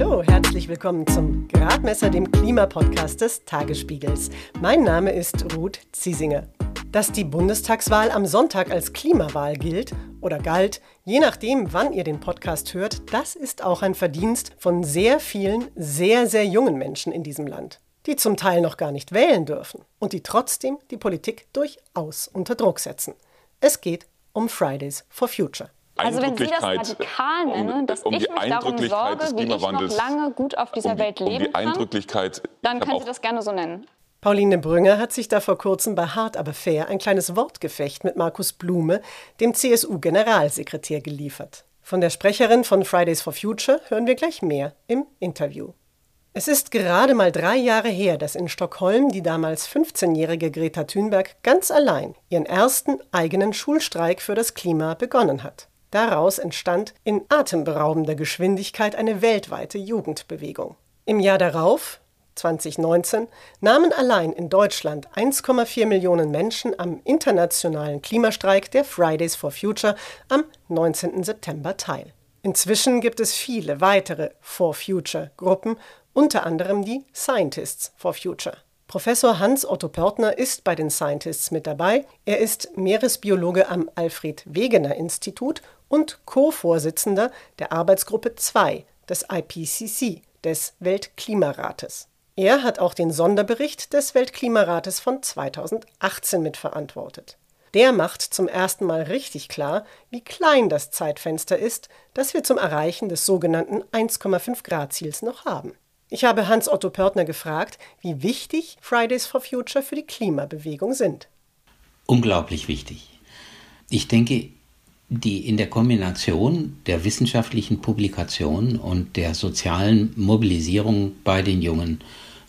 Hallo, herzlich willkommen zum Gradmesser, dem Klimapodcast des Tagesspiegels. Mein Name ist Ruth Ziesinger. Dass die Bundestagswahl am Sonntag als Klimawahl gilt oder galt, je nachdem, wann ihr den Podcast hört, das ist auch ein Verdienst von sehr vielen, sehr, sehr jungen Menschen in diesem Land, die zum Teil noch gar nicht wählen dürfen und die trotzdem die Politik durchaus unter Druck setzen. Es geht um Fridays for Future. Also wenn Sie das radikal nennen, dass um, um ich mich darum sorge, wie ich noch lange gut auf dieser um die, Welt leben kann, dann können Sie das gerne so nennen. Pauline Brünger hat sich da vor kurzem bei Hart aber fair ein kleines Wortgefecht mit Markus Blume, dem CSU-Generalsekretär, geliefert. Von der Sprecherin von Fridays for Future hören wir gleich mehr im Interview. Es ist gerade mal drei Jahre her, dass in Stockholm die damals 15-jährige Greta Thunberg ganz allein ihren ersten eigenen Schulstreik für das Klima begonnen hat. Daraus entstand in atemberaubender Geschwindigkeit eine weltweite Jugendbewegung. Im Jahr darauf, 2019, nahmen allein in Deutschland 1,4 Millionen Menschen am internationalen Klimastreik der Fridays for Future am 19. September teil. Inzwischen gibt es viele weitere For Future Gruppen, unter anderem die Scientists for Future. Professor Hans Otto Pörtner ist bei den Scientists mit dabei. Er ist Meeresbiologe am Alfred Wegener Institut und Co-Vorsitzender der Arbeitsgruppe 2 des IPCC, des Weltklimarates. Er hat auch den Sonderbericht des Weltklimarates von 2018 mitverantwortet. Der macht zum ersten Mal richtig klar, wie klein das Zeitfenster ist, das wir zum Erreichen des sogenannten 1,5 Grad Ziels noch haben. Ich habe Hans-Otto Pörtner gefragt, wie wichtig Fridays for Future für die Klimabewegung sind. Unglaublich wichtig. Ich denke, die in der Kombination der wissenschaftlichen Publikation und der sozialen Mobilisierung bei den jungen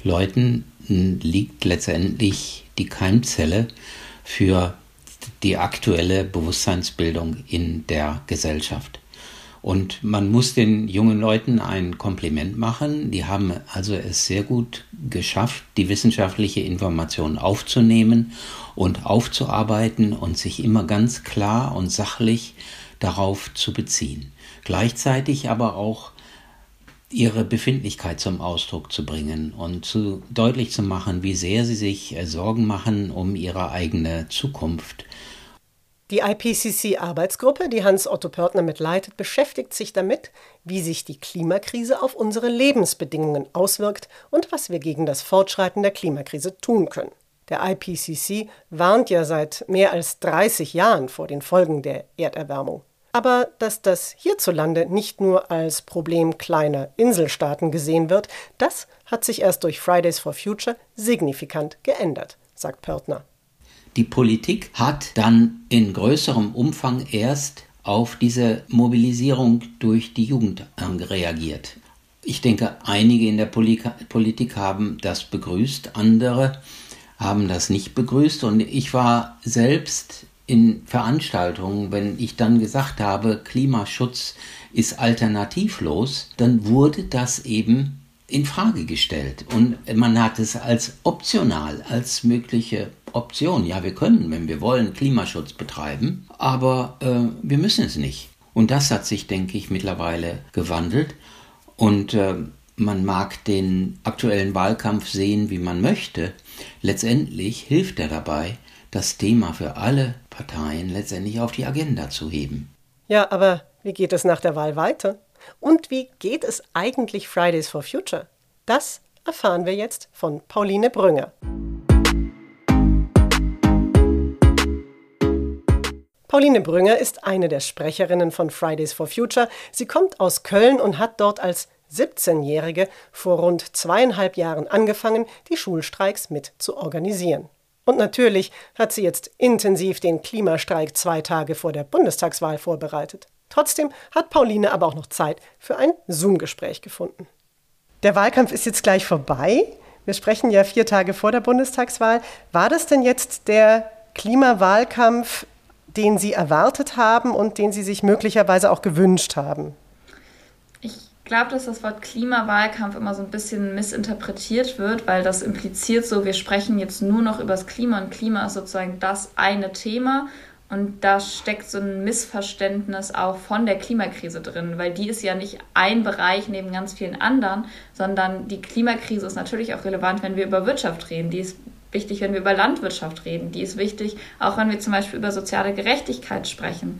Leuten liegt letztendlich die Keimzelle für die aktuelle Bewusstseinsbildung in der Gesellschaft. Und man muss den jungen Leuten ein Kompliment machen. Die haben also es sehr gut geschafft, die wissenschaftliche Information aufzunehmen und aufzuarbeiten und sich immer ganz klar und sachlich darauf zu beziehen. Gleichzeitig aber auch ihre Befindlichkeit zum Ausdruck zu bringen und zu deutlich zu machen, wie sehr sie sich äh, Sorgen machen um ihre eigene Zukunft die IPCC-Arbeitsgruppe, die Hans-Otto Pörtner mitleitet, beschäftigt sich damit, wie sich die Klimakrise auf unsere Lebensbedingungen auswirkt und was wir gegen das Fortschreiten der Klimakrise tun können. Der IPCC warnt ja seit mehr als 30 Jahren vor den Folgen der Erderwärmung. Aber dass das hierzulande nicht nur als Problem kleiner Inselstaaten gesehen wird, das hat sich erst durch Fridays for Future signifikant geändert, sagt Pörtner. Die Politik hat dann in größerem Umfang erst auf diese Mobilisierung durch die Jugend reagiert. Ich denke, einige in der Politik haben das begrüßt, andere haben das nicht begrüßt und ich war selbst in Veranstaltungen, wenn ich dann gesagt habe, Klimaschutz ist alternativlos, dann wurde das eben in Frage gestellt und man hat es als optional, als mögliche Option. Ja, wir können, wenn wir wollen, Klimaschutz betreiben, aber äh, wir müssen es nicht. Und das hat sich, denke ich, mittlerweile gewandelt. Und äh, man mag den aktuellen Wahlkampf sehen, wie man möchte. Letztendlich hilft er dabei, das Thema für alle Parteien letztendlich auf die Agenda zu heben. Ja, aber wie geht es nach der Wahl weiter? Und wie geht es eigentlich Fridays for Future? Das erfahren wir jetzt von Pauline Brünger. Pauline Brünger ist eine der Sprecherinnen von Fridays for Future. Sie kommt aus Köln und hat dort als 17-Jährige vor rund zweieinhalb Jahren angefangen, die Schulstreiks mit zu organisieren. Und natürlich hat sie jetzt intensiv den Klimastreik zwei Tage vor der Bundestagswahl vorbereitet. Trotzdem hat Pauline aber auch noch Zeit für ein Zoom-Gespräch gefunden. Der Wahlkampf ist jetzt gleich vorbei. Wir sprechen ja vier Tage vor der Bundestagswahl. War das denn jetzt der Klimawahlkampf den Sie erwartet haben und den Sie sich möglicherweise auch gewünscht haben? Ich glaube, dass das Wort Klimawahlkampf immer so ein bisschen missinterpretiert wird, weil das impliziert so, wir sprechen jetzt nur noch über das Klima und Klima ist sozusagen das eine Thema Und da steckt so ein Missverständnis auch von der Klimakrise drin, weil die ist ja nicht ein Bereich neben ganz vielen anderen, sondern die Klimakrise ist natürlich auch relevant, wenn wir über Wirtschaft reden. Die ist wichtig, wenn wir über Landwirtschaft reden. Die ist wichtig, auch wenn wir zum Beispiel über soziale Gerechtigkeit sprechen.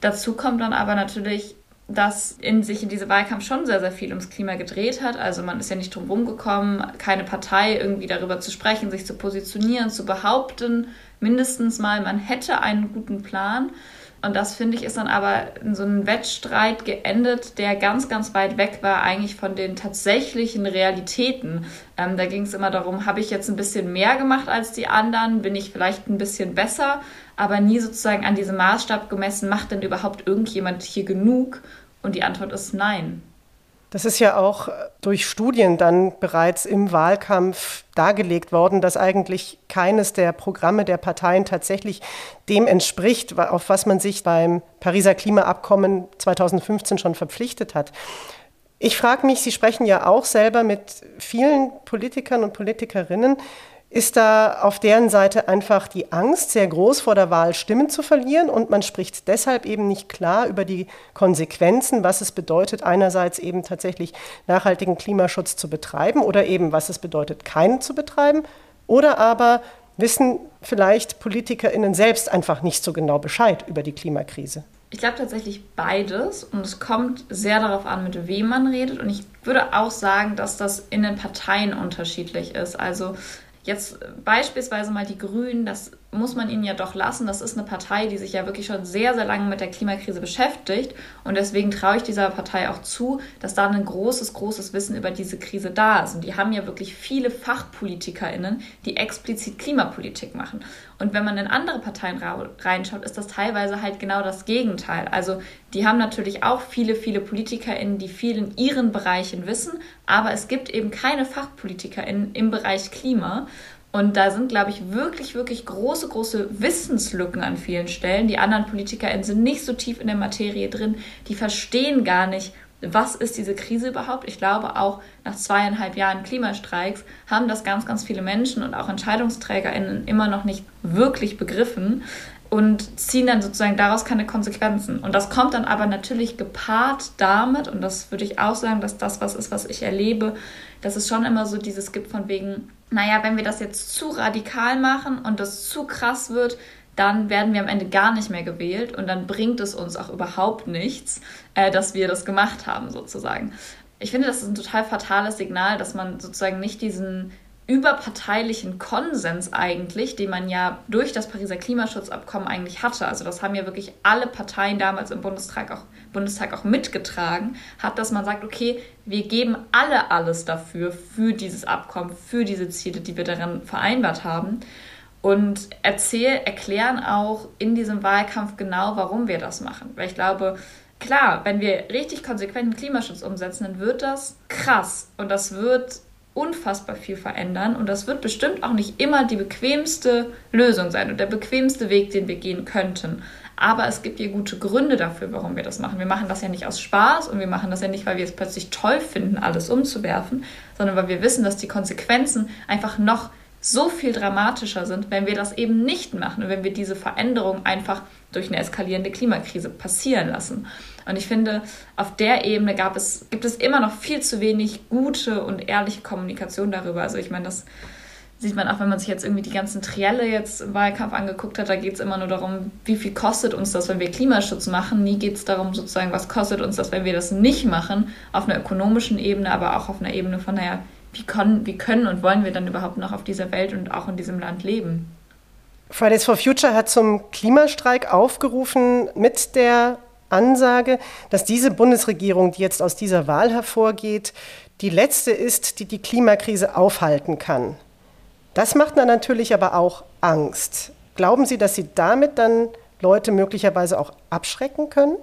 Dazu kommt dann aber natürlich, dass in sich in diesem Wahlkampf schon sehr, sehr viel ums Klima gedreht hat. Also man ist ja nicht drum rumgekommen, keine Partei irgendwie darüber zu sprechen, sich zu positionieren, zu behaupten, mindestens mal, man hätte einen guten Plan. Und das finde ich ist dann aber in so einem Wettstreit geendet, der ganz, ganz weit weg war eigentlich von den tatsächlichen Realitäten. Ähm, da ging es immer darum, habe ich jetzt ein bisschen mehr gemacht als die anderen, bin ich vielleicht ein bisschen besser, aber nie sozusagen an diesem Maßstab gemessen, macht denn überhaupt irgendjemand hier genug? Und die Antwort ist nein. Das ist ja auch durch Studien dann bereits im Wahlkampf dargelegt worden, dass eigentlich keines der Programme der Parteien tatsächlich dem entspricht, auf was man sich beim Pariser Klimaabkommen 2015 schon verpflichtet hat. Ich frage mich, Sie sprechen ja auch selber mit vielen Politikern und Politikerinnen. Ist da auf deren Seite einfach die Angst sehr groß vor der Wahl, Stimmen zu verlieren und man spricht deshalb eben nicht klar über die Konsequenzen, was es bedeutet, einerseits eben tatsächlich nachhaltigen Klimaschutz zu betreiben oder eben was es bedeutet, keinen zu betreiben oder aber wissen vielleicht PolitikerInnen selbst einfach nicht so genau Bescheid über die Klimakrise? Ich glaube tatsächlich beides und es kommt sehr darauf an, mit wem man redet und ich würde auch sagen, dass das in den Parteien unterschiedlich ist. Also Jetzt beispielsweise mal die Grünen, das muss man ihnen ja doch lassen. Das ist eine Partei, die sich ja wirklich schon sehr, sehr lange mit der Klimakrise beschäftigt. Und deswegen traue ich dieser Partei auch zu, dass da ein großes, großes Wissen über diese Krise da ist. Und die haben ja wirklich viele FachpolitikerInnen, die explizit Klimapolitik machen. Und wenn man in andere Parteien reinschaut, ist das teilweise halt genau das Gegenteil. Also die haben natürlich auch viele, viele PolitikerInnen, die viel in ihren Bereichen wissen, aber es gibt eben keine FachpolitikerInnen im Bereich Klima. Und da sind, glaube ich, wirklich, wirklich große, große Wissenslücken an vielen Stellen. Die anderen PolitikerInnen sind nicht so tief in der Materie drin, die verstehen gar nicht, was ist diese Krise überhaupt? Ich glaube, auch nach zweieinhalb Jahren Klimastreiks haben das ganz, ganz viele Menschen und auch EntscheidungsträgerInnen immer noch nicht wirklich begriffen und ziehen dann sozusagen daraus keine Konsequenzen. Und das kommt dann aber natürlich gepaart damit, und das würde ich auch sagen, dass das was ist, was ich erlebe, dass es schon immer so dieses gibt von wegen, naja, wenn wir das jetzt zu radikal machen und das zu krass wird, dann werden wir am Ende gar nicht mehr gewählt und dann bringt es uns auch überhaupt nichts, äh, dass wir das gemacht haben, sozusagen. Ich finde, das ist ein total fatales Signal, dass man sozusagen nicht diesen überparteilichen Konsens eigentlich, den man ja durch das Pariser Klimaschutzabkommen eigentlich hatte, also das haben ja wirklich alle Parteien damals im Bundestag auch, Bundestag auch mitgetragen, hat, dass man sagt, okay, wir geben alle alles dafür, für dieses Abkommen, für diese Ziele, die wir darin vereinbart haben. Und erzähl, erklären auch in diesem Wahlkampf genau, warum wir das machen. Weil ich glaube, klar, wenn wir richtig konsequenten Klimaschutz umsetzen, dann wird das krass. Und das wird unfassbar viel verändern und das wird bestimmt auch nicht immer die bequemste Lösung sein und der bequemste Weg, den wir gehen könnten. Aber es gibt ja gute Gründe dafür, warum wir das machen. Wir machen das ja nicht aus Spaß und wir machen das ja nicht, weil wir es plötzlich toll finden, alles umzuwerfen, sondern weil wir wissen, dass die Konsequenzen einfach noch so viel dramatischer sind, wenn wir das eben nicht machen und wenn wir diese Veränderung einfach durch eine eskalierende Klimakrise passieren lassen. Und ich finde, auf der Ebene gab es, gibt es immer noch viel zu wenig gute und ehrliche Kommunikation darüber. Also ich meine, das sieht man auch, wenn man sich jetzt irgendwie die ganzen Trielle jetzt im Wahlkampf angeguckt hat, da geht es immer nur darum, wie viel kostet uns das, wenn wir Klimaschutz machen. Nie geht es darum, sozusagen, was kostet uns das, wenn wir das nicht machen, auf einer ökonomischen Ebene, aber auch auf einer Ebene von, naja, wie können, wie können und wollen wir dann überhaupt noch auf dieser Welt und auch in diesem Land leben? Fridays for Future hat zum Klimastreik aufgerufen mit der Ansage, dass diese Bundesregierung, die jetzt aus dieser Wahl hervorgeht, die letzte ist, die die Klimakrise aufhalten kann. Das macht dann natürlich aber auch Angst. Glauben Sie, dass Sie damit dann Leute möglicherweise auch abschrecken können?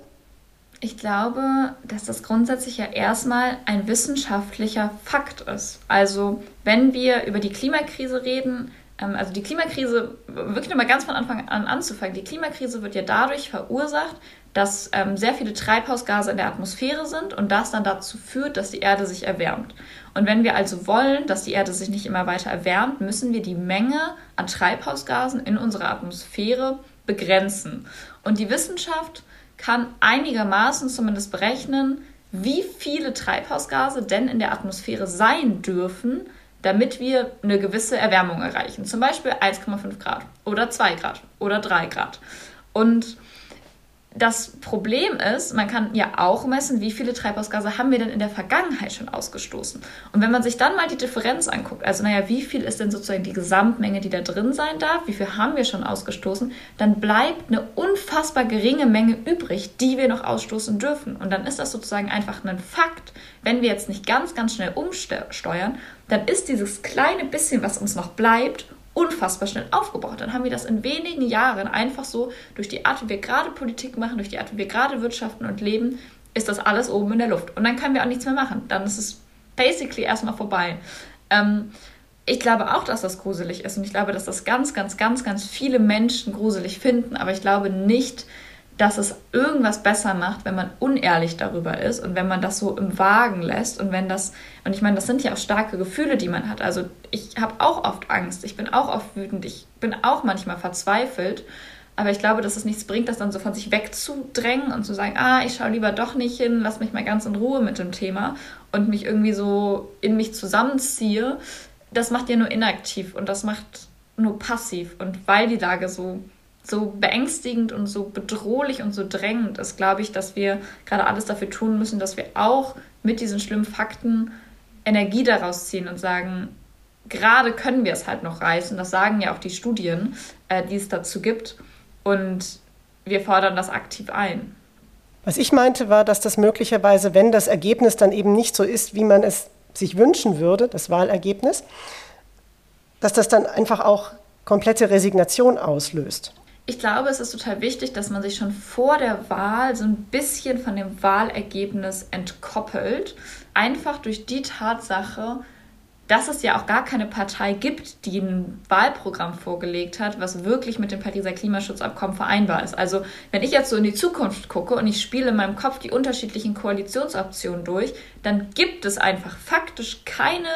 Ich glaube, dass das grundsätzlich ja erstmal ein wissenschaftlicher Fakt ist. Also wenn wir über die Klimakrise reden, ähm, also die Klimakrise, wirklich nochmal ganz von Anfang an anzufangen, die Klimakrise wird ja dadurch verursacht, dass ähm, sehr viele Treibhausgase in der Atmosphäre sind und das dann dazu führt, dass die Erde sich erwärmt. Und wenn wir also wollen, dass die Erde sich nicht immer weiter erwärmt, müssen wir die Menge an Treibhausgasen in unserer Atmosphäre begrenzen. Und die Wissenschaft kann einigermaßen zumindest berechnen, wie viele Treibhausgase denn in der Atmosphäre sein dürfen, damit wir eine gewisse Erwärmung erreichen. Zum Beispiel 1,5 Grad oder 2 Grad oder 3 Grad. Und das Problem ist, man kann ja auch messen, wie viele Treibhausgase haben wir denn in der Vergangenheit schon ausgestoßen. Und wenn man sich dann mal die Differenz anguckt, also naja, wie viel ist denn sozusagen die Gesamtmenge, die da drin sein darf, wie viel haben wir schon ausgestoßen, dann bleibt eine unfassbar geringe Menge übrig, die wir noch ausstoßen dürfen. Und dann ist das sozusagen einfach ein Fakt. Wenn wir jetzt nicht ganz, ganz schnell umsteuern, dann ist dieses kleine bisschen, was uns noch bleibt, unfassbar schnell aufgebaut. Dann haben wir das in wenigen Jahren einfach so durch die Art, wie wir gerade Politik machen, durch die Art, wie wir gerade wirtschaften und leben, ist das alles oben in der Luft. Und dann können wir auch nichts mehr machen. Dann ist es basically erstmal vorbei. Ähm, ich glaube auch, dass das gruselig ist und ich glaube, dass das ganz, ganz, ganz, ganz viele Menschen gruselig finden, aber ich glaube nicht, dass es irgendwas besser macht, wenn man unehrlich darüber ist und wenn man das so im Wagen lässt und wenn das, und ich meine, das sind ja auch starke Gefühle, die man hat. Also ich habe auch oft Angst, ich bin auch oft wütend, ich bin auch manchmal verzweifelt, aber ich glaube, dass es nichts bringt, das dann so von sich wegzudrängen und zu sagen, ah, ich schaue lieber doch nicht hin, lass mich mal ganz in Ruhe mit dem Thema und mich irgendwie so in mich zusammenziehe. Das macht ja nur inaktiv und das macht nur passiv. Und weil die Lage so so beängstigend und so bedrohlich und so drängend ist, glaube ich, dass wir gerade alles dafür tun müssen, dass wir auch mit diesen schlimmen Fakten Energie daraus ziehen und sagen, gerade können wir es halt noch reißen. Das sagen ja auch die Studien, äh, die es dazu gibt. Und wir fordern das aktiv ein. Was ich meinte, war, dass das möglicherweise, wenn das Ergebnis dann eben nicht so ist, wie man es sich wünschen würde, das Wahlergebnis, dass das dann einfach auch komplette Resignation auslöst ich glaube, es ist total wichtig, dass man sich schon vor der Wahl so ein bisschen von dem Wahlergebnis entkoppelt. Einfach durch die Tatsache, dass es ja auch gar keine Partei gibt, die ein Wahlprogramm vorgelegt hat, was wirklich mit dem Pariser Klimaschutzabkommen vereinbar ist. Also wenn ich jetzt so in die Zukunft gucke und ich spiele in meinem Kopf die unterschiedlichen Koalitionsoptionen durch, dann gibt es einfach faktisch keine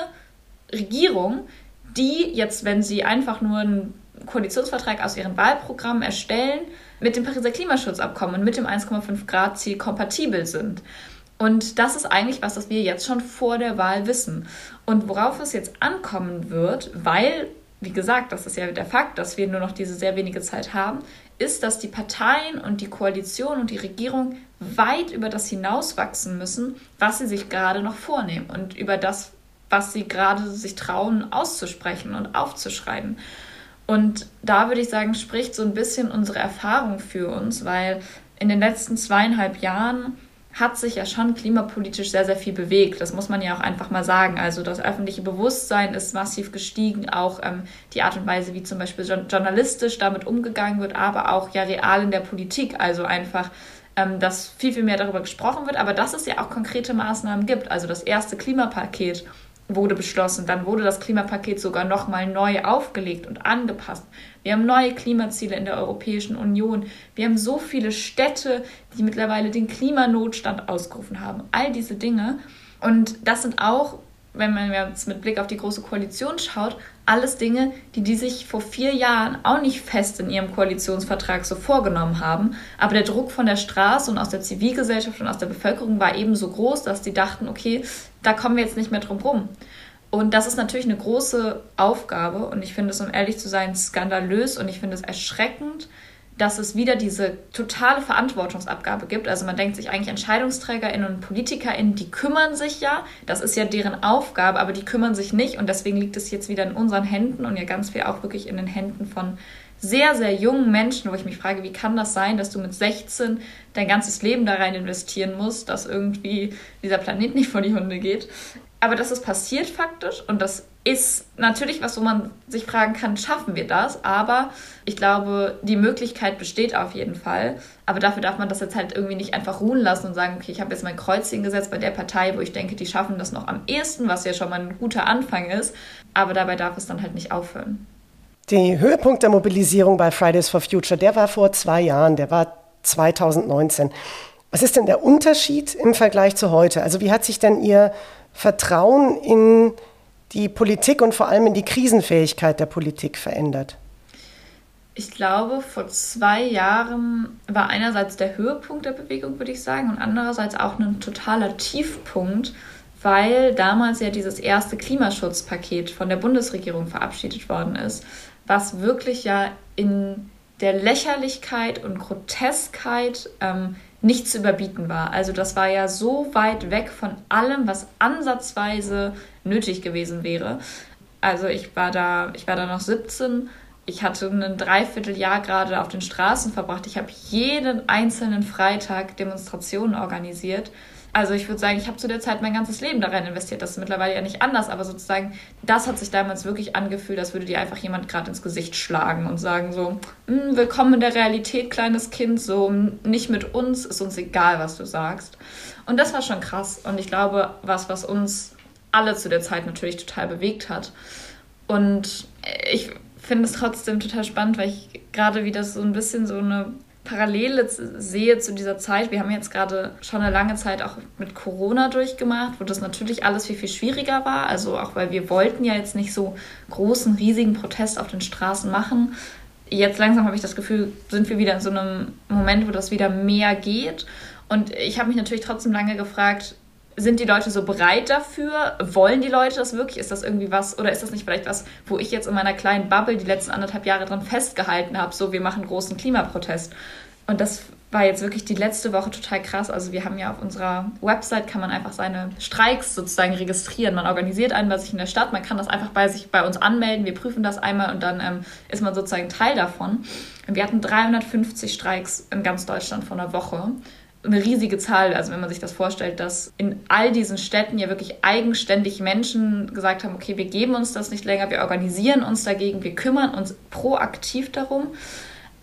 Regierung, die jetzt, wenn sie einfach nur ein Koalitionsvertrag aus ihren Wahlprogrammen erstellen, mit dem Pariser Klimaschutzabkommen und mit dem 1,5 Grad Ziel kompatibel sind. Und das ist eigentlich was, das wir jetzt schon vor der Wahl wissen. Und worauf es jetzt ankommen wird, weil, wie gesagt, das ist ja der Fakt, dass wir nur noch diese sehr wenige Zeit haben, ist, dass die Parteien und die Koalition und die Regierung weit über das hinauswachsen müssen, was sie sich gerade noch vornehmen und über das, was sie gerade sich trauen auszusprechen und aufzuschreiben. Und da würde ich sagen, spricht so ein bisschen unsere Erfahrung für uns, weil in den letzten zweieinhalb Jahren hat sich ja schon klimapolitisch sehr, sehr viel bewegt. Das muss man ja auch einfach mal sagen. Also das öffentliche Bewusstsein ist massiv gestiegen, auch ähm, die Art und Weise, wie zum Beispiel journalistisch damit umgegangen wird, aber auch ja real in der Politik. Also einfach, ähm, dass viel, viel mehr darüber gesprochen wird, aber dass es ja auch konkrete Maßnahmen gibt. Also das erste Klimapaket wurde beschlossen. Dann wurde das Klimapaket sogar nochmal neu aufgelegt und angepasst. Wir haben neue Klimaziele in der Europäischen Union. Wir haben so viele Städte, die mittlerweile den Klimanotstand ausgerufen haben. All diese Dinge. Und das sind auch wenn man jetzt mit Blick auf die Große Koalition schaut, alles Dinge, die die sich vor vier Jahren auch nicht fest in ihrem Koalitionsvertrag so vorgenommen haben. Aber der Druck von der Straße und aus der Zivilgesellschaft und aus der Bevölkerung war eben so groß, dass die dachten, okay, da kommen wir jetzt nicht mehr drum rum. Und das ist natürlich eine große Aufgabe und ich finde es, um ehrlich zu sein, skandalös und ich finde es erschreckend, dass es wieder diese totale Verantwortungsabgabe gibt. Also man denkt sich eigentlich EntscheidungsträgerInnen und PolitikerInnen, die kümmern sich ja, das ist ja deren Aufgabe, aber die kümmern sich nicht und deswegen liegt es jetzt wieder in unseren Händen und ja ganz viel auch wirklich in den Händen von sehr, sehr jungen Menschen, wo ich mich frage, wie kann das sein, dass du mit 16 dein ganzes Leben da rein investieren musst, dass irgendwie dieser Planet nicht vor die Hunde geht. Aber das ist passiert faktisch und das ist natürlich was, wo man sich fragen kann, schaffen wir das? Aber ich glaube, die Möglichkeit besteht auf jeden Fall. Aber dafür darf man das jetzt halt irgendwie nicht einfach ruhen lassen und sagen, okay, ich habe jetzt mein Kreuzchen gesetzt bei der Partei, wo ich denke, die schaffen das noch am ehesten, was ja schon mal ein guter Anfang ist. Aber dabei darf es dann halt nicht aufhören. Der Höhepunkt der Mobilisierung bei Fridays for Future, der war vor zwei Jahren, der war 2019. Was ist denn der Unterschied im Vergleich zu heute? Also wie hat sich denn Ihr Vertrauen in die, Politik und vor allem in die Krisenfähigkeit der Politik verändert? Ich glaube, vor zwei Jahren war einerseits der Höhepunkt der Bewegung, würde ich sagen, und andererseits auch ein totaler Tiefpunkt, weil damals ja dieses erste Klimaschutzpaket von der Bundesregierung verabschiedet worden ist, was wirklich ja in der Lächerlichkeit und Groteskheit ähm, nicht zu überbieten war. Also das war ja so weit weg von allem, was ansatzweise nötig gewesen wäre. Also ich war da, ich war da noch 17. Ich hatte ein Dreivierteljahr gerade auf den Straßen verbracht. Ich habe jeden einzelnen Freitag Demonstrationen organisiert also ich würde sagen, ich habe zu der Zeit mein ganzes Leben da rein investiert. Das ist mittlerweile ja nicht anders, aber sozusagen, das hat sich damals wirklich angefühlt, als würde dir einfach jemand gerade ins Gesicht schlagen und sagen so, hm, willkommen in der Realität, kleines Kind, so nicht mit uns, ist uns egal, was du sagst. Und das war schon krass und ich glaube, was, was uns alle zu der Zeit natürlich total bewegt hat. Und ich finde es trotzdem total spannend, weil ich gerade wieder so ein bisschen so eine Parallele sehe zu dieser Zeit, wir haben jetzt gerade schon eine lange Zeit auch mit Corona durchgemacht, wo das natürlich alles viel, viel schwieriger war. Also auch weil wir wollten ja jetzt nicht so großen, riesigen Protest auf den Straßen machen. Jetzt langsam habe ich das Gefühl, sind wir wieder in so einem Moment, wo das wieder mehr geht. Und ich habe mich natürlich trotzdem lange gefragt, sind die Leute so bereit dafür? Wollen die Leute das wirklich? Ist das irgendwie was? Oder ist das nicht vielleicht was, wo ich jetzt in meiner kleinen Bubble die letzten anderthalb Jahre dran festgehalten habe? So, wir machen großen Klimaprotest. Und das war jetzt wirklich die letzte Woche total krass. Also wir haben ja auf unserer Website kann man einfach seine Streiks sozusagen registrieren. Man organisiert einen bei sich in der Stadt, man kann das einfach bei sich bei uns anmelden. Wir prüfen das einmal und dann ähm, ist man sozusagen Teil davon. Und wir hatten 350 Streiks in ganz Deutschland vor einer Woche eine riesige Zahl. Also wenn man sich das vorstellt, dass in all diesen Städten ja wirklich eigenständig Menschen gesagt haben, okay, wir geben uns das nicht länger, wir organisieren uns dagegen, wir kümmern uns proaktiv darum.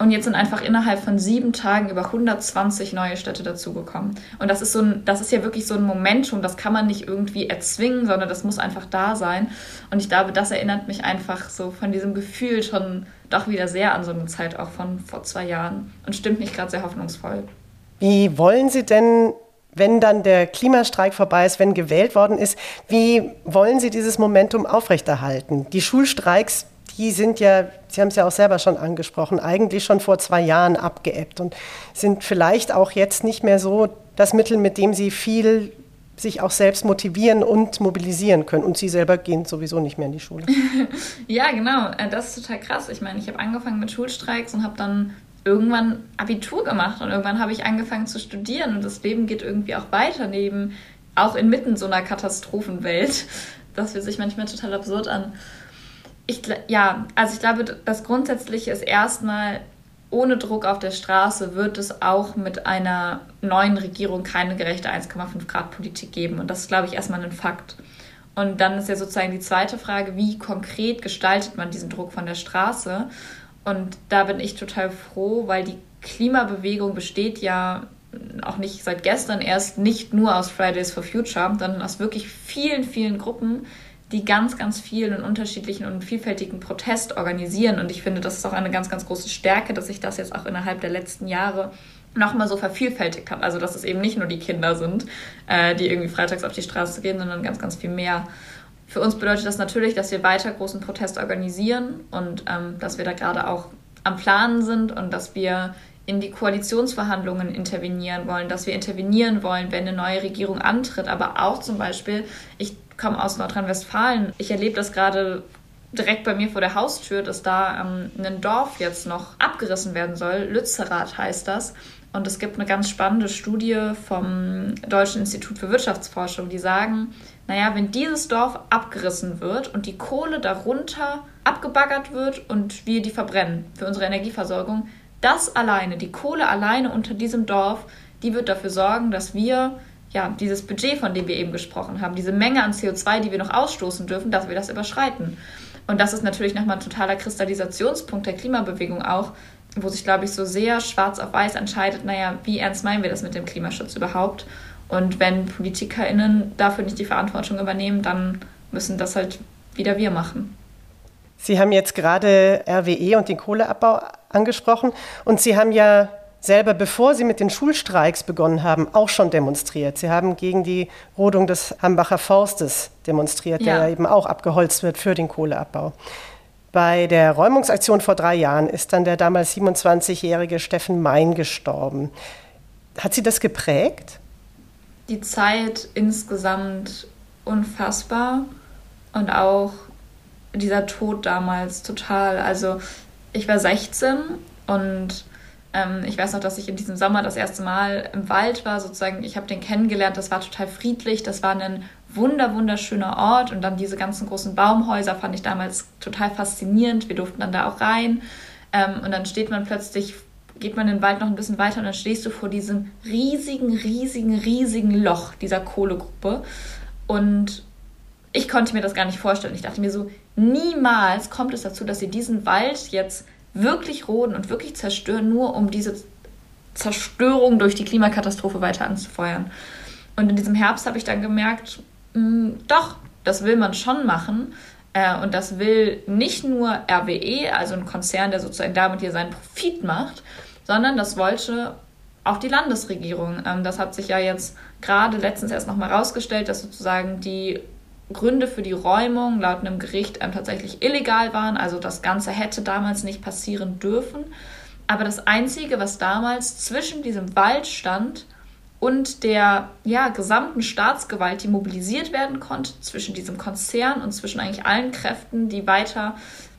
Und jetzt sind einfach innerhalb von sieben Tagen über 120 neue Städte dazugekommen. Und das ist so ein, das ist ja wirklich so ein Momentum, das kann man nicht irgendwie erzwingen, sondern das muss einfach da sein. Und ich glaube, das erinnert mich einfach so von diesem Gefühl schon doch wieder sehr an so eine Zeit auch von vor zwei Jahren und stimmt mich gerade sehr hoffnungsvoll. Wie wollen Sie denn, wenn dann der Klimastreik vorbei ist, wenn gewählt worden ist, wie wollen Sie dieses Momentum aufrechterhalten? Die Schulstreiks, die sind ja, Sie haben es ja auch selber schon angesprochen, eigentlich schon vor zwei Jahren abgeebbt und sind vielleicht auch jetzt nicht mehr so das Mittel, mit dem Sie viel sich auch selbst motivieren und mobilisieren können. Und Sie selber gehen sowieso nicht mehr in die Schule. ja, genau. Äh, das ist total krass. Ich meine, ich habe angefangen mit Schulstreiks und habe dann irgendwann Abitur gemacht und irgendwann habe ich angefangen zu studieren und das Leben geht irgendwie auch weiter neben, auch inmitten so einer Katastrophenwelt. Das fühlt sich manchmal total absurd an. Ich, ja, also ich glaube, das Grundsätzliche ist erstmal, ohne Druck auf der Straße wird es auch mit einer neuen Regierung keine gerechte 1,5 Grad Politik geben. Und das ist, glaube ich, erstmal ein Fakt. Und dann ist ja sozusagen die zweite Frage, wie konkret gestaltet man diesen Druck von der Straße? Und da bin ich total froh, weil die Klimabewegung besteht ja auch nicht seit gestern erst nicht nur aus Fridays for Future, sondern aus wirklich vielen, vielen Gruppen, die ganz, ganz vielen und unterschiedlichen und vielfältigen Protest organisieren. Und ich finde, das ist auch eine ganz, ganz große Stärke, dass sich das jetzt auch innerhalb der letzten Jahre nochmal so vervielfältigt hat. Also, dass es eben nicht nur die Kinder sind, äh, die irgendwie freitags auf die Straße gehen, sondern ganz, ganz viel mehr. Für uns bedeutet das natürlich, dass wir weiter großen Protest organisieren und ähm, dass wir da gerade auch am Planen sind und dass wir in die Koalitionsverhandlungen intervenieren wollen, dass wir intervenieren wollen, wenn eine neue Regierung antritt. Aber auch zum Beispiel, ich komme aus Nordrhein-Westfalen, ich erlebe das gerade direkt bei mir vor der Haustür, dass da ähm, ein Dorf jetzt noch abgerissen werden soll. Lützerath heißt das. Und es gibt eine ganz spannende Studie vom Deutschen Institut für Wirtschaftsforschung, die sagen, naja, wenn dieses Dorf abgerissen wird und die Kohle darunter abgebaggert wird und wir die verbrennen für unsere Energieversorgung, das alleine, die Kohle alleine unter diesem Dorf, die wird dafür sorgen, dass wir ja, dieses Budget, von dem wir eben gesprochen haben, diese Menge an CO2, die wir noch ausstoßen dürfen, dass wir das überschreiten. Und das ist natürlich nochmal ein totaler Kristallisationspunkt der Klimabewegung auch, wo sich, glaube ich, so sehr schwarz auf weiß entscheidet, naja, wie ernst meinen wir das mit dem Klimaschutz überhaupt? Und wenn PolitikerInnen dafür nicht die Verantwortung übernehmen, dann müssen das halt wieder wir machen. Sie haben jetzt gerade RWE und den Kohleabbau angesprochen und Sie haben ja selber, bevor Sie mit den Schulstreiks begonnen haben, auch schon demonstriert. Sie haben gegen die Rodung des Hambacher Forstes demonstriert, ja. der eben auch abgeholzt wird für den Kohleabbau. Bei der Räumungsaktion vor drei Jahren ist dann der damals 27-jährige Steffen Mein gestorben. Hat sie das geprägt? Die Zeit insgesamt unfassbar und auch dieser Tod damals total. Also ich war 16 und ähm, ich weiß noch, dass ich in diesem Sommer das erste Mal im Wald war, sozusagen. Ich habe den kennengelernt, das war total friedlich, das war ein wunder, wunderschöner Ort und dann diese ganzen großen Baumhäuser fand ich damals total faszinierend. Wir durften dann da auch rein ähm, und dann steht man plötzlich, geht man den Wald noch ein bisschen weiter und dann stehst du vor diesem riesigen, riesigen, riesigen Loch dieser Kohlegruppe und ich konnte mir das gar nicht vorstellen. Ich dachte mir so, niemals kommt es dazu, dass sie diesen Wald jetzt wirklich roden und wirklich zerstören, nur um diese Zerstörung durch die Klimakatastrophe weiter anzufeuern. Und in diesem Herbst habe ich dann gemerkt, mh, hm, doch, das will man schon machen. Äh, und das will nicht nur RWE, also ein Konzern, der sozusagen damit hier seinen Profit macht, sondern das wollte auch die Landesregierung. Ähm, das hat sich ja jetzt gerade letztens erst nochmal rausgestellt, dass sozusagen die Gründe für die Räumung laut einem Gericht ähm, tatsächlich illegal waren. Also das Ganze hätte damals nicht passieren dürfen. Aber das Einzige, was damals zwischen diesem Wald stand und der ja, gesamten Staatsgewalt, die mobilisiert werden konnte, zwischen diesem Konzern und zwischen eigentlich allen Kräften, die weiter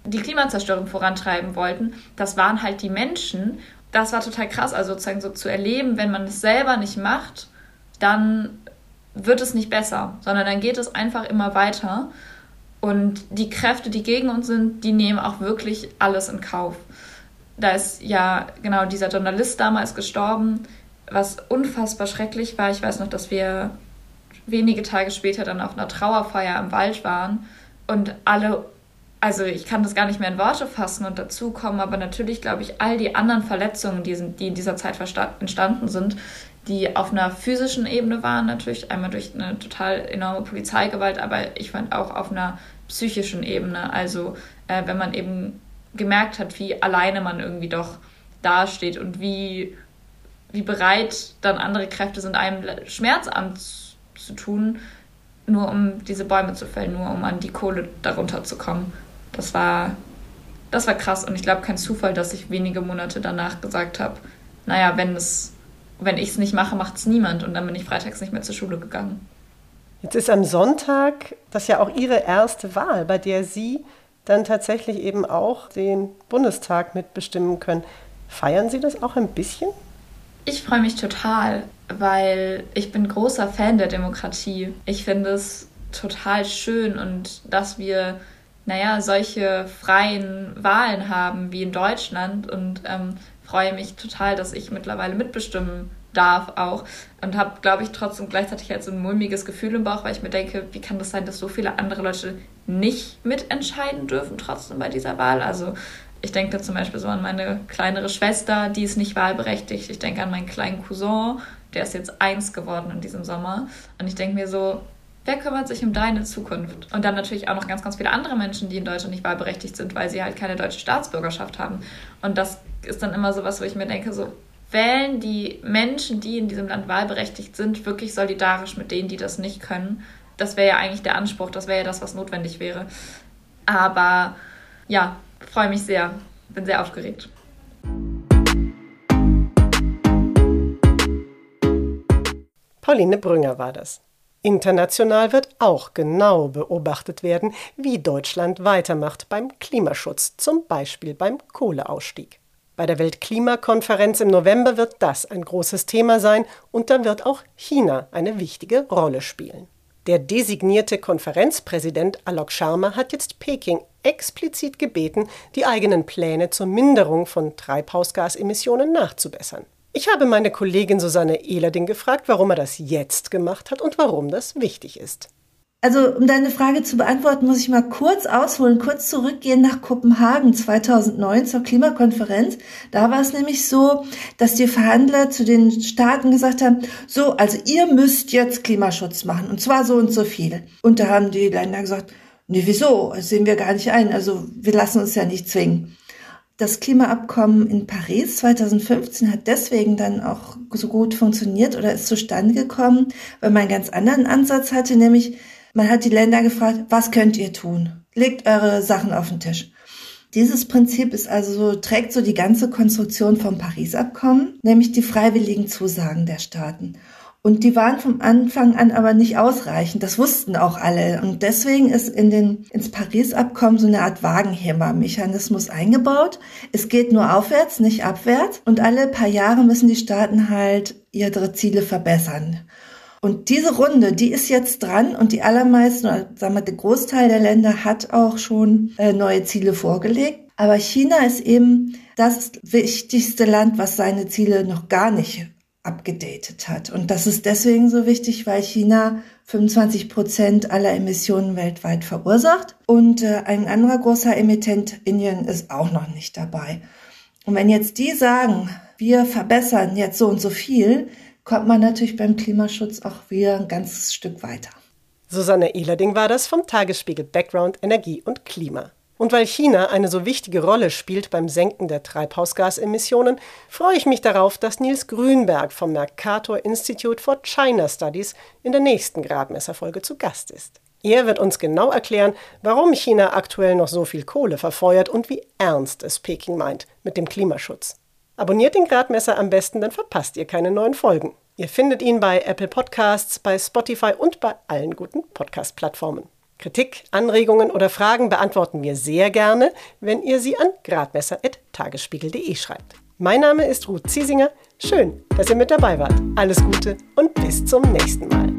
die Klimazerstörung vorantreiben wollten, das waren halt die Menschen. Das war total krass, also sozusagen so zu erleben, wenn man es selber nicht macht, dann wird es nicht besser, sondern dann geht es einfach immer weiter. Und die Kräfte, die gegen uns sind, die nehmen auch wirklich alles in Kauf. Da ist ja genau dieser Journalist damals gestorben, was unfassbar schrecklich war. Ich weiß noch, dass wir wenige Tage später dann auf einer Trauerfeier im Wald waren und alle, also ich kann das gar nicht mehr in Worte fassen und dazu kommen, aber natürlich glaube ich, all die anderen Verletzungen, die, die in dieser Zeit entstanden sind, die auf einer physischen Ebene waren, natürlich einmal durch eine total enorme Polizeigewalt, aber ich fand auch auf einer psychischen Ebene. Also äh, wenn man eben gemerkt hat, wie alleine man irgendwie doch dasteht und wie, wie bereit dann andere Kräfte sind, einem Schmerz anzutun, nur um diese Bäume zu fällen, nur um an die Kohle darunter zu kommen. Das war, das war krass und ich glaube kein Zufall, dass ich wenige Monate danach gesagt habe, naja, wenn es wenn ich es nicht mache, macht es niemand. Und dann bin ich freitags nicht mehr zur Schule gegangen. Jetzt ist am Sonntag das ja auch Ihre erste Wahl, bei der Sie dann tatsächlich eben auch den Bundestag mitbestimmen können. Feiern Sie das auch ein bisschen? Ich freue mich total, weil ich bin großer Fan der Demokratie. Ich finde es total schön und dass wir, naja, solche freien Wahlen haben wie in Deutschland und ähm, freue mich total, dass ich mittlerweile mitbestimmen darf auch und habe, glaube ich, trotzdem gleichzeitig halt so ein mulmiges Gefühl im Bauch, weil ich mir denke, wie kann das sein, dass so viele andere Leute nicht mitentscheiden dürfen trotzdem bei dieser Wahl? Also ich denke zum Beispiel so an meine kleinere Schwester, die ist nicht wahlberechtigt. Ich denke an meinen kleinen Cousin, der ist jetzt eins geworden in diesem Sommer. Und ich denke mir so, wer kümmert sich um deine Zukunft? Und dann natürlich auch noch ganz, ganz viele andere Menschen, die in Deutschland nicht wahlberechtigt sind, weil sie halt keine deutsche Staatsbürgerschaft haben. Und das ist dann immer so was, wo ich mir denke, so wählen die Menschen, die in diesem Land wahlberechtigt sind, wirklich solidarisch mit denen, die das nicht können. Das wäre ja eigentlich der Anspruch, das wäre ja das, was notwendig wäre. Aber ja, freue mich sehr, bin sehr aufgeregt. Pauline Brünger war das. International wird auch genau beobachtet werden, wie Deutschland weitermacht beim Klimaschutz, zum Beispiel beim Kohleausstieg. Bei der Weltklimakonferenz im November wird das ein großes Thema sein und dann wird auch China eine wichtige Rolle spielen. Der designierte Konferenzpräsident Alok Sharma hat jetzt Peking explizit gebeten, die eigenen Pläne zur Minderung von Treibhausgasemissionen nachzubessern. Ich habe meine Kollegin Susanne Ehlerding gefragt, warum er das jetzt gemacht hat und warum das wichtig ist. Also, um deine Frage zu beantworten, muss ich mal kurz ausholen, kurz zurückgehen nach Kopenhagen 2009 zur Klimakonferenz. Da war es nämlich so, dass die Verhandler zu den Staaten gesagt haben, so, also ihr müsst jetzt Klimaschutz machen und zwar so und so viel. Und da haben die Länder gesagt, nee, wieso? Das sehen wir gar nicht ein. Also, wir lassen uns ja nicht zwingen. Das Klimaabkommen in Paris 2015 hat deswegen dann auch so gut funktioniert oder ist zustande gekommen, weil man einen ganz anderen Ansatz hatte, nämlich man hat die Länder gefragt, was könnt ihr tun? Legt eure Sachen auf den Tisch. Dieses Prinzip ist also so, trägt so die ganze Konstruktion vom Paris-Abkommen, nämlich die freiwilligen Zusagen der Staaten. Und die waren vom Anfang an aber nicht ausreichend. Das wussten auch alle. Und deswegen ist in den, ins Paris-Abkommen so eine Art Wagenhämmer-Mechanismus eingebaut. Es geht nur aufwärts, nicht abwärts. Und alle paar Jahre müssen die Staaten halt ihre Ziele verbessern. Und diese Runde, die ist jetzt dran und die allermeisten, sagen wir, der Großteil der Länder hat auch schon äh, neue Ziele vorgelegt. Aber China ist eben das wichtigste Land, was seine Ziele noch gar nicht abgedatet hat. Und das ist deswegen so wichtig, weil China 25 Prozent aller Emissionen weltweit verursacht. Und äh, ein anderer großer Emittent, Indien, ist auch noch nicht dabei. Und wenn jetzt die sagen, wir verbessern jetzt so und so viel, kommt man natürlich beim Klimaschutz auch wieder ein ganzes Stück weiter. Susanne Ehlerding war das vom Tagesspiegel Background Energie und Klima. Und weil China eine so wichtige Rolle spielt beim Senken der Treibhausgasemissionen, freue ich mich darauf, dass Nils Grünberg vom Mercator Institute for China Studies in der nächsten Gradmesserfolge zu Gast ist. Er wird uns genau erklären, warum China aktuell noch so viel Kohle verfeuert und wie ernst es Peking meint mit dem Klimaschutz. Abonniert den Gradmesser am besten, dann verpasst ihr keine neuen Folgen. Ihr findet ihn bei Apple Podcasts, bei Spotify und bei allen guten Podcast-Plattformen. Kritik, Anregungen oder Fragen beantworten wir sehr gerne, wenn ihr sie an gradmesser.tagesspiegel.de schreibt. Mein Name ist Ruth Ziesinger. Schön, dass ihr mit dabei wart. Alles Gute und bis zum nächsten Mal.